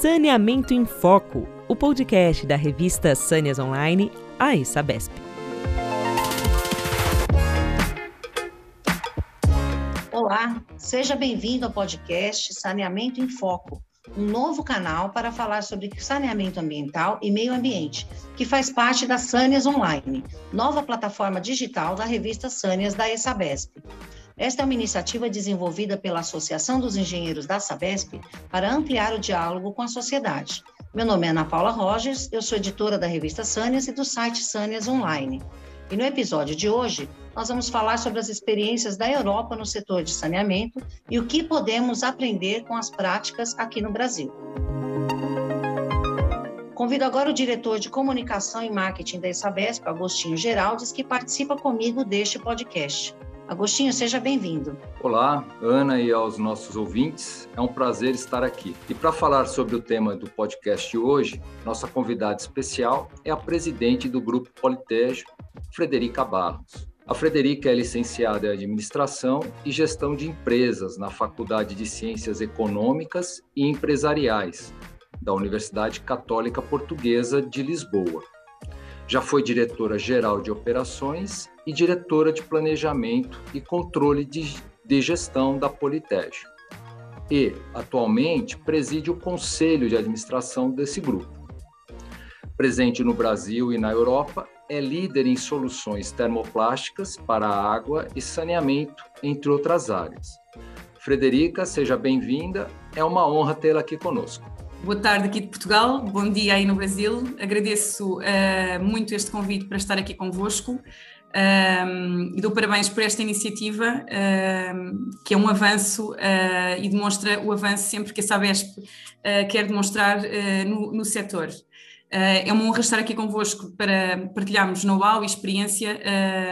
Saneamento em Foco, o podcast da revista Sâneas Online, a Sabesp. Olá, seja bem-vindo ao podcast Saneamento em Foco, um novo canal para falar sobre saneamento ambiental e meio ambiente, que faz parte da Sâneas Online, nova plataforma digital da revista Sâneas da ESABESP. Esta é uma iniciativa desenvolvida pela Associação dos Engenheiros da Sabesp para ampliar o diálogo com a sociedade. Meu nome é Ana Paula Rogers, eu sou editora da revista Sânias e do site Sânias Online. E no episódio de hoje, nós vamos falar sobre as experiências da Europa no setor de saneamento e o que podemos aprender com as práticas aqui no Brasil. Convido agora o diretor de comunicação e marketing da Sabesp, Agostinho Geraldes, que participa comigo deste podcast. Agostinho, seja bem-vindo. Olá, Ana e aos nossos ouvintes. É um prazer estar aqui. E para falar sobre o tema do podcast de hoje, nossa convidada especial é a presidente do Grupo Politejo, Frederica Barros. A Frederica é licenciada em Administração e Gestão de Empresas na Faculdade de Ciências Econômicas e Empresariais da Universidade Católica Portuguesa de Lisboa. Já foi diretora-geral de operações e diretora de planejamento e controle de, de gestão da Politejo. E, atualmente, preside o conselho de administração desse grupo. Presente no Brasil e na Europa, é líder em soluções termoplásticas para água e saneamento, entre outras áreas. Frederica, seja bem-vinda. É uma honra tê-la aqui conosco. Boa tarde aqui de Portugal, bom dia aí no Brasil. Agradeço uh, muito este convite para estar aqui convosco um, ehm, e dou parabéns por esta iniciativa, um, ehm, que é um avanço uh, e demonstra o avanço sempre que a Sabesp uh, quer demonstrar no, no setor. é uma honra estar aqui convosco para partilharmos know-how e experiência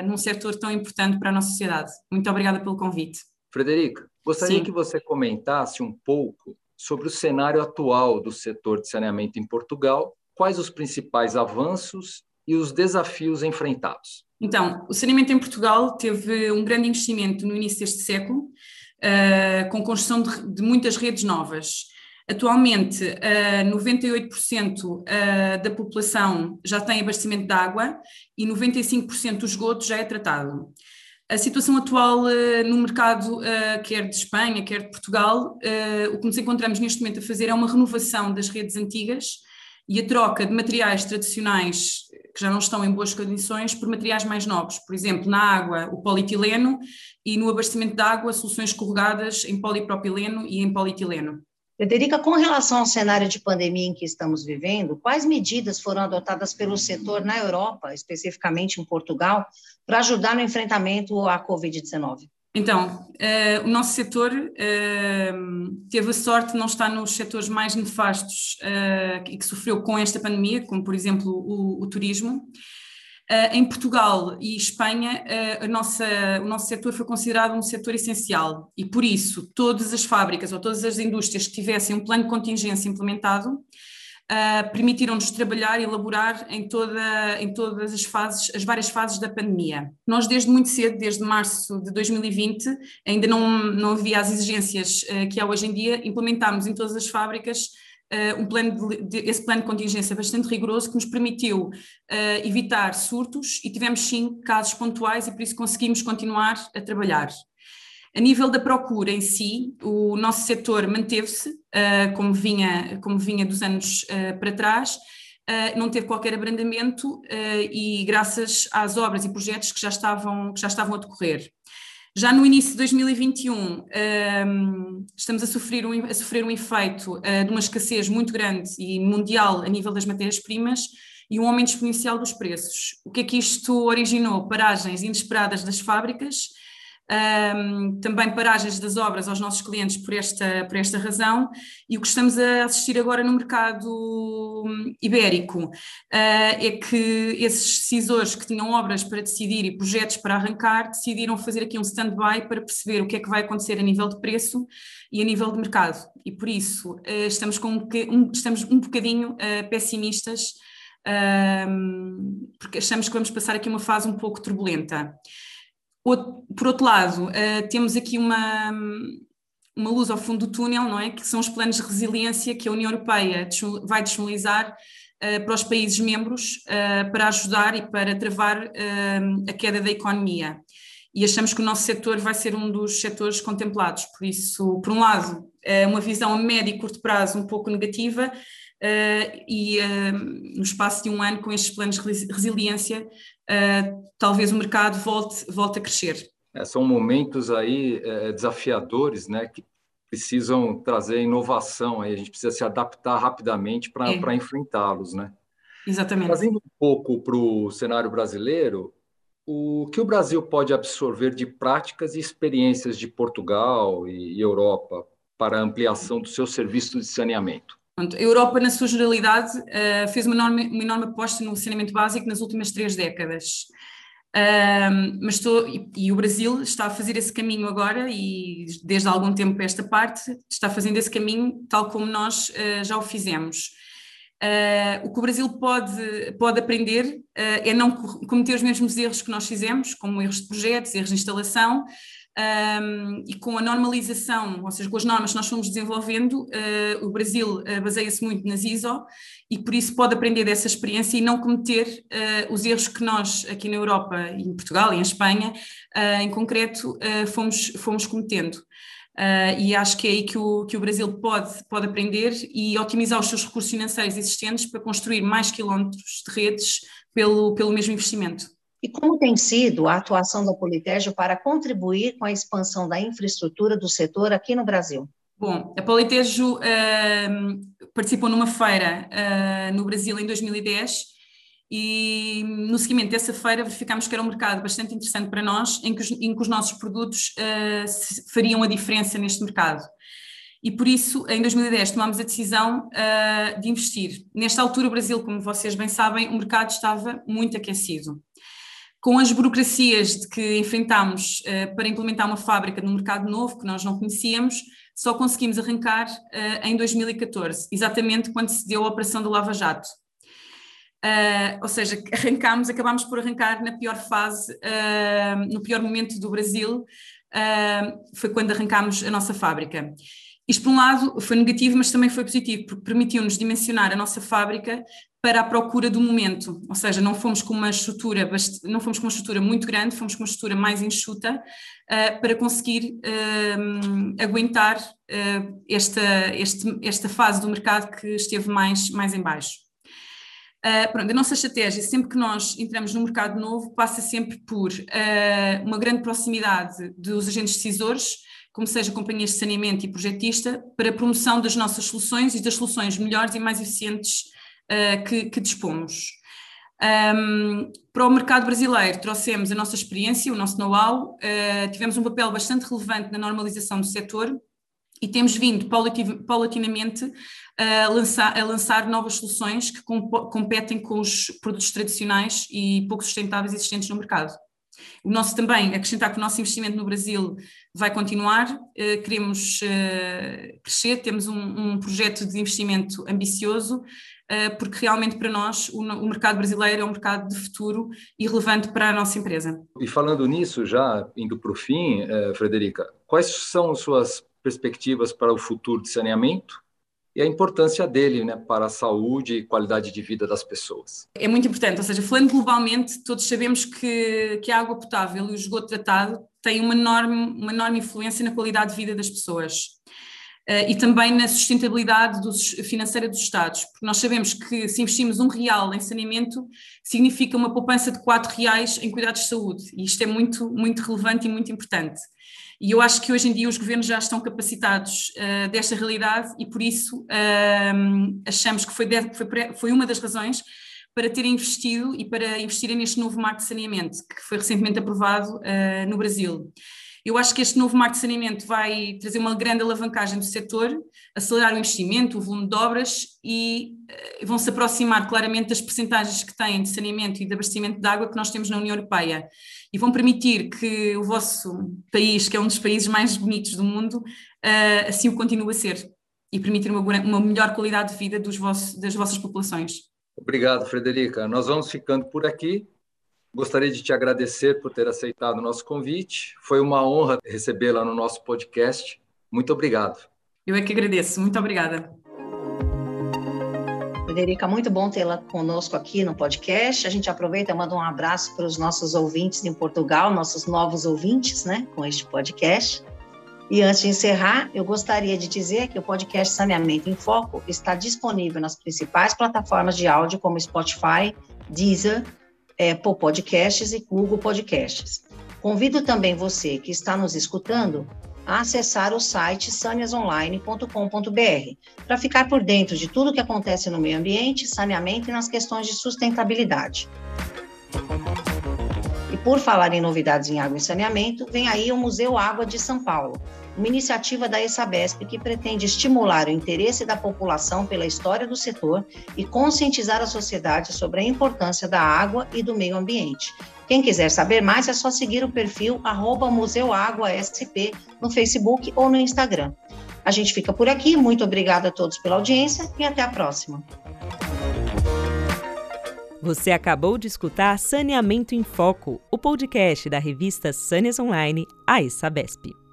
num setor tão importante para a nossa sociedade. Muito obrigada pelo convite. Frederica, gostaria Sim. que você comentasse um pouco sobre o cenário atual do setor de saneamento em Portugal, quais os principais avanços e os desafios enfrentados. Então, o saneamento em Portugal teve um grande investimento no início deste século, uh, com construção de, de, muitas redes novas. Atualmente, uh, 98% uh, da população já tem abastecimento de água e 95% do esgoto já é tratado. A situação atual uh, no mercado, uh, quer de Espanha, quer de Portugal, uh, o que nos encontramos neste momento a fazer é uma renovação das redes antigas e a troca de materiais tradicionais que já não estão em boas condições por materiais mais novos. Por exemplo, na água, o polietileno e no abastecimento de água, soluções corrugadas em polipropileno e em polietileno. Frederica, com relação ao cenário de pandemia em que estamos vivendo, quais medidas foram adotadas pelo setor na Europa, especificamente em Portugal, para ajudar no enfrentamento à Covid-19? Então, uh, o nosso setor uh, teve a sorte de não estar nos setores mais nefastos uh, e que sofreu com esta pandemia, como por exemplo o, o turismo. Uh, em Portugal e Espanha, uh, a nossa, o nosso setor foi considerado um setor essencial e, por isso, todas as fábricas ou todas as indústrias que tivessem um plano de contingência implementado uh, permitiram-nos trabalhar e elaborar em, toda, em todas as fases, as várias fases da pandemia. Nós, desde muito cedo, desde março de 2020, ainda não, não havia as exigências que há hoje em dia, implementámos em todas as fábricas uh, um plano de, de, esse plano de contingência bastante rigoroso que nos permitiu uh, evitar surtos e tivemos sim casos pontuais e por isso conseguimos continuar a trabalhar. A nível da procura em si, o nosso setor manteve-se uh, como, vinha, como vinha dos anos para trás, Uh, não teve qualquer abrandamento uh, e graças às obras e projetos que já estavam, que já estavam a decorrer. Já no início de 2021, um, ehm, estamos a sofrer um, a sofrer um efeito uh, de uma escassez muito grande e mundial a nível das matérias-primas e um aumento exponencial dos preços. O que é que isto originou? Paragens inesperadas das fábricas, um, também paragens das obras aos nossos clientes por esta, por esta razão, e o que estamos a assistir agora no mercado hum, ibérico uh, é que esses decisores que tinham obras para decidir e projetos para arrancar decidiram fazer aqui um stand-by para perceber o que é que vai acontecer a nível de preço e a nível de mercado, e por isso uh, estamos, com um, estamos um bocadinho uh, pessimistas. porque achamos que vamos passar aqui uma fase um pouco turbulenta. Por outro lado, uh, temos aqui uma, uma luz ao fundo do túnel, não é? Que são os planos de resiliência que a União Europeia vai disponibilizar uh, para os países membros uh, para ajudar e para travar a queda da economia. E achamos que o nosso setor vai ser um dos setores contemplados. Por isso, por um lado, é uma visão a médio e curto prazo um pouco negativa, e no espaço de um ano, com estes planos de resiliência, talvez o mercado volte, volte a crescer. É, são momentos aí é, desafiadores, né, que precisam trazer inovação, aí a gente precisa se adaptar rapidamente para é. enfrentá-los, né? Exatamente. Trazendo um pouco para o cenário brasileiro, o que o Brasil pode absorver de práticas e experiências de Portugal e Europa para a ampliação do seu serviço de saneamento? A Europa, na sua generalidade, eh, fez uma enorme, uma enorme aposta no saneamento básico nas últimas três décadas. Mas estou, e, e, o Brasil está a fazer esse caminho agora e desde há algum tempo esta parte está fazendo esse caminho tal como nós uh, já o fizemos. Uh, o que o Brasil pode, pode aprender uh, é não cometer os mesmos erros que nós fizemos, como erros de projetos, erros de instalação, um, e com a normalização, ou seja, com as normas que nós fomos desenvolvendo, uh, o Brasil uh, baseia-se muito nas ISO e por isso pode aprender dessa experiência e não cometer uh, os erros que nós aqui na Europa, em Portugal e em Espanha, em concreto, fomos, fomos cometendo. Uh, e acho que é aí que o, que o Brasil pode, pode aprender e otimizar os seus recursos financeiros existentes para construir mais quilómetros de redes pelo, pelo mesmo investimento. E como tem sido a atuação da Politégio para contribuir com a expansão da infraestrutura do setor aqui no Brasil? Bom, a Politejo uh, participou numa feira uh, no Brasil em 2010 e no seguimento dessa feira verificámos que era um mercado bastante interessante para nós, em que os, em que os nossos produtos uh, fariam a diferença neste mercado. E por isso, em 2010, tomámos a decisão uh, de investir. Nesta altura, o Brasil, como vocês bem sabem, o mercado estava muito aquecido com as burocracias de que enfrentámos uh, para implementar uma fábrica num mercado novo que nós não conhecíamos, só conseguimos arrancar uh, em 2014, exatamente quando se deu a operação do Lava Jato. Uh, ou seja, arrancámos, acabámos por arrancar na pior fase, no pior momento do Brasil, foi quando arrancámos a nossa fábrica. Isto, por um lado, foi negativo, mas também foi positivo, porque permitiu-nos dimensionar a nossa fábrica para a procura do momento, ou seja, não fomos com uma estrutura, não fomos com uma estrutura muito grande, fomos com uma estrutura mais enxuta uh, para conseguir uh, aguentar uh, esta, este, esta fase do mercado que esteve mais, mais em baixo. Pronto, a nossa estratégia, sempre que nós entramos no mercado novo, passa sempre por uma grande proximidade dos agentes decisores, como seja companhias de saneamento e projetista, para a promoção das nossas soluções e das soluções melhores e mais eficientes uh, que, que, dispomos. Um, para o mercado brasileiro, trouxemos a nossa experiência, o nosso know-how, uh, tivemos um papel bastante relevante na normalização do setor e temos vindo paulatinamente a lançar, a lançar novas soluções que competem com os produtos tradicionais e pouco sustentáveis existentes no mercado. O nosso também, acrescentar que o nosso investimento no Brasil vai continuar, uh, queremos uh, crescer, temos um, um, projeto de investimento ambicioso, uh, porque realmente para nós o, mercado brasileiro é um mercado de futuro e relevante para a nossa empresa. E falando nisso, já indo para o fim, Frederica, quais são suas perspectivas para o futuro de saneamento? E a importância dele né, para a saúde e qualidade de vida das pessoas. É muito importante, ou seja, falando globalmente, todos sabemos que, que a água potável e o esgoto tratado têm uma enorme, uma enorme influência na qualidade de vida das pessoas. Uh, e também na sustentabilidade dos, financeira dos Estados, porque nós sabemos que se investimos um real em saneamento, significa uma poupança de quatro reais em cuidados de saúde, e isto é muito, muito relevante e muito importante. E eu acho que hoje em dia os governos já estão capacitados uh, desta realidade e por isso uh, achamos que foi, foi, foi, uma das razões para terem investido e para investirem neste novo marco de saneamento, que foi recentemente aprovado uh, no Brasil. Eu acho que este novo marco de saneamento vai trazer uma grande alavancagem do setor, acelerar o investimento, o volume de obras e uh, vão se aproximar claramente das percentagens que têm de saneamento e de abastecimento de água que nós temos na União Europeia e vão permitir que o vosso país, que é um dos países mais bonitos do mundo, uh, assim o continue a ser e permitir uma, melhor qualidade de vida vossos, das vossas populações. Obrigado, Frederica. Nós vamos ficando por aqui. Gostaria de te agradecer por ter aceitado o nosso convite. Foi uma honra recebê-la no nosso podcast Muito obrigado. Eu é que agradeço. Muito obrigada. Frederica, muito bom tê-la conosco aqui no podcast. A gente aproveita e manda um abraço para os nossos ouvintes em Portugal, nossos novos ouvintes, né, com este podcast. E antes de encerrar, eu gostaria de dizer que o podcast Saneamento em Foco está disponível nas principais plataformas de áudio, como Spotify, Deezer, Apple Podcasts e Google Podcasts. Convido também você que está nos escutando a acessar o site saniasonline.com.br para ficar por dentro de tudo que acontece no meio ambiente, saneamento e nas questões de sustentabilidade. Por falar em novidades em água e saneamento, vem aí o Museu Água de São Paulo, uma iniciativa da ESABESP que pretende estimular o interesse da população pela história do setor e conscientizar a sociedade sobre a importância da água e do meio ambiente. Quem quiser saber mais é só seguir o perfil arroba Museu Água SP no Facebook ou no Instagram. A gente fica por aqui, muito obrigada a todos pela audiência e até a próxima. Você acabou de escutar Saneamento em Foco, o podcast da revista Sâneas Online, a Sabesp.